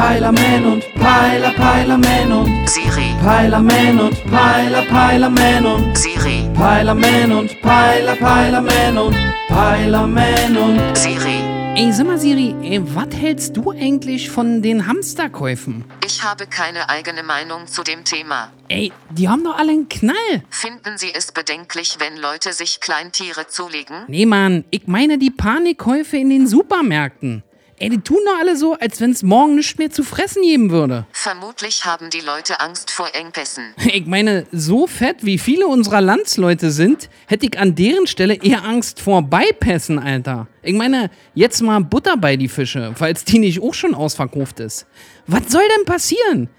Peilerman und Peiler, Peilerman und Siri, Peilerman und Peiler, Peilerman und Siri, Peilerman und Peiler, Peilerman und Peilerman und Siri. Ey, sag mal, Siri, ey, was hältst du eigentlich von den Hamsterkäufen? Ich habe keine eigene Meinung zu dem Thema. Ey, die haben doch alle einen Knall. Finden Sie es bedenklich, wenn Leute sich Kleintiere zulegen? Nee, Mann, ich meine die Panikkäufe in den Supermärkten. Ey, die tun doch alle so, als wenn es morgen nichts mehr zu fressen geben würde. Vermutlich haben die Leute Angst vor Engpässen. Ich meine, so fett wie viele unserer Landsleute sind, hätte ich an deren Stelle eher Angst vor Beipässen, Alter. Ich meine, jetzt mal Butter bei die Fische, falls die nicht auch schon ausverkauft ist. Was soll denn passieren?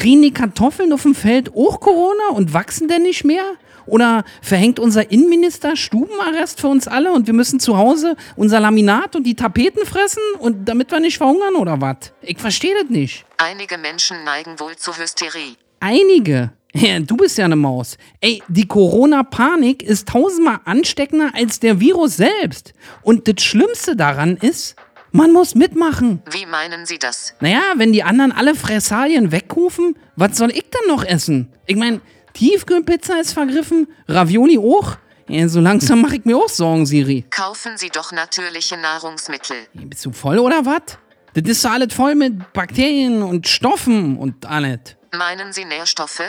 Kriegen die Kartoffeln auf dem Feld auch Corona und wachsen denn nicht mehr? Oder verhängt unser Innenminister Stubenarrest für uns alle und wir müssen zu Hause unser Laminat und die Tapeten fressen und damit wir nicht verhungern oder was? Ich verstehe das nicht. Einige Menschen neigen wohl zu Hysterie. Einige. Ja, du bist ja eine Maus. Ey, die Corona-Panik ist tausendmal ansteckender als der Virus selbst. Und das Schlimmste daran ist, man muss mitmachen. Wie meinen Sie das? Naja, wenn die anderen alle Fressalien wegrufen, was soll ich dann noch essen? Ich mein, Tiefkühlpizza ist vergriffen, Ravioli auch. Ja, so langsam mache ich mir auch Sorgen, Siri. Kaufen Sie doch natürliche Nahrungsmittel. Bist du voll oder was? Das ist doch alles voll mit Bakterien und Stoffen und alles. Meinen Sie Nährstoffe?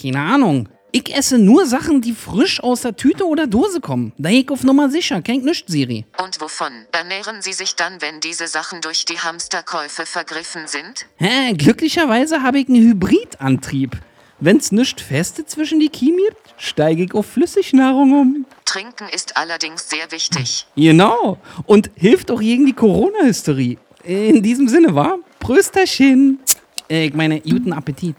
Keine Ahnung. Ich esse nur Sachen, die frisch aus der Tüte oder Dose kommen. Da ich auf Nummer sicher. Kennt nicht, Siri. Und wovon ernähren Sie sich dann, wenn diese Sachen durch die Hamsterkäufe vergriffen sind? Hä, glücklicherweise habe ich einen Hybridantrieb. Wenn's nichts Feste zwischen die Kiemen gibt, steige ich auf Flüssignahrung um. Trinken ist allerdings sehr wichtig. Genau. Und hilft auch gegen die Corona-Hysterie. In diesem Sinne, wa? Prösterchen. Äh, Ich meine, guten Appetit.